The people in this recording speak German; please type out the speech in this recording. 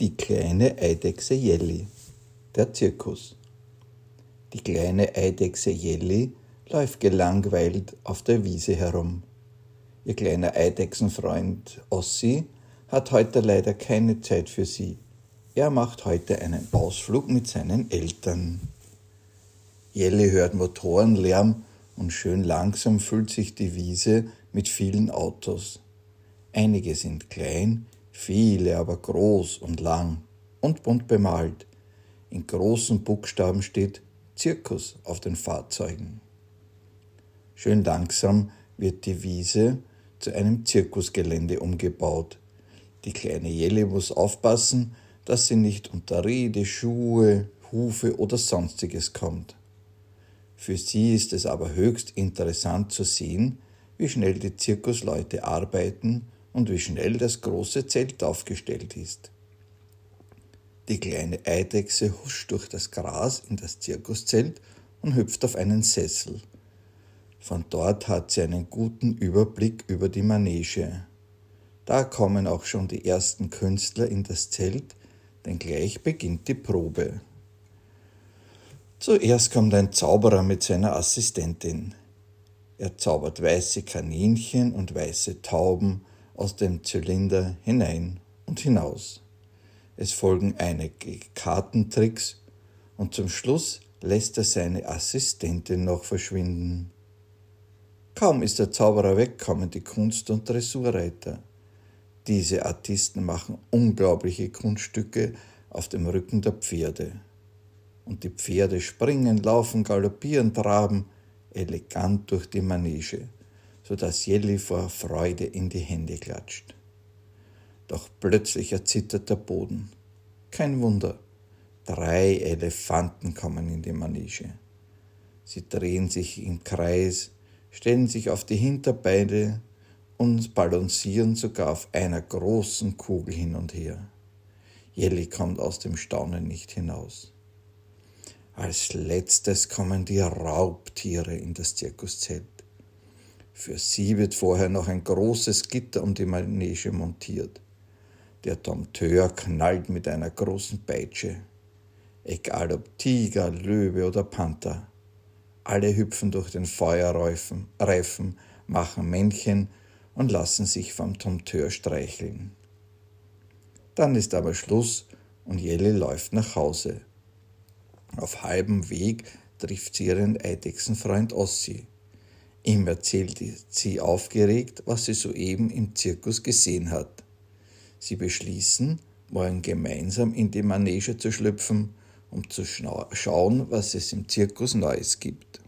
Die kleine Eidechse Jelly. Der Zirkus. Die kleine Eidechse Jelly läuft gelangweilt auf der Wiese herum. Ihr kleiner Eidechsenfreund Ossi hat heute leider keine Zeit für sie. Er macht heute einen Ausflug mit seinen Eltern. Jelly hört Motorenlärm und schön langsam füllt sich die Wiese mit vielen Autos. Einige sind klein, viele aber groß und lang und bunt bemalt. In großen Buchstaben steht Zirkus auf den Fahrzeugen. Schön langsam wird die Wiese zu einem Zirkusgelände umgebaut. Die kleine Jelle muss aufpassen, dass sie nicht unter Rede, Schuhe, Hufe oder sonstiges kommt. Für sie ist es aber höchst interessant zu sehen, wie schnell die Zirkusleute arbeiten und wie schnell das große Zelt aufgestellt ist. Die kleine Eidechse huscht durch das Gras in das Zirkuszelt und hüpft auf einen Sessel. Von dort hat sie einen guten Überblick über die Manege. Da kommen auch schon die ersten Künstler in das Zelt, denn gleich beginnt die Probe. Zuerst kommt ein Zauberer mit seiner Assistentin. Er zaubert weiße Kaninchen und weiße Tauben aus dem Zylinder hinein und hinaus. Es folgen einige Kartentricks und zum Schluss lässt er seine Assistentin noch verschwinden. Kaum ist der Zauberer weg, kommen die Kunst- und Dressurreiter. Diese Artisten machen unglaubliche Kunststücke auf dem Rücken der Pferde. Und die Pferde springen, laufen, galoppieren, traben elegant durch die Manege sodass Jelly vor Freude in die Hände klatscht. Doch plötzlich erzittert der Boden. Kein Wunder, drei Elefanten kommen in die Manege. Sie drehen sich im Kreis, stellen sich auf die Hinterbeine und balancieren sogar auf einer großen Kugel hin und her. Jelly kommt aus dem Staunen nicht hinaus. Als letztes kommen die Raubtiere in das Zirkuszelt. Für sie wird vorher noch ein großes Gitter um die Manege montiert. Der Dompteur knallt mit einer großen Peitsche. Egal ob Tiger, Löwe oder Panther. Alle hüpfen durch den Feuerreifen, Reifen, machen Männchen und lassen sich vom Dompteur streicheln. Dann ist aber Schluss und Jelly läuft nach Hause. Auf halbem Weg trifft sie ihren Eidechsenfreund Ossi. Ihm erzählt sie aufgeregt, was sie soeben im Zirkus gesehen hat. Sie beschließen, morgen gemeinsam in die Manege zu schlüpfen, um zu schauen, was es im Zirkus Neues gibt.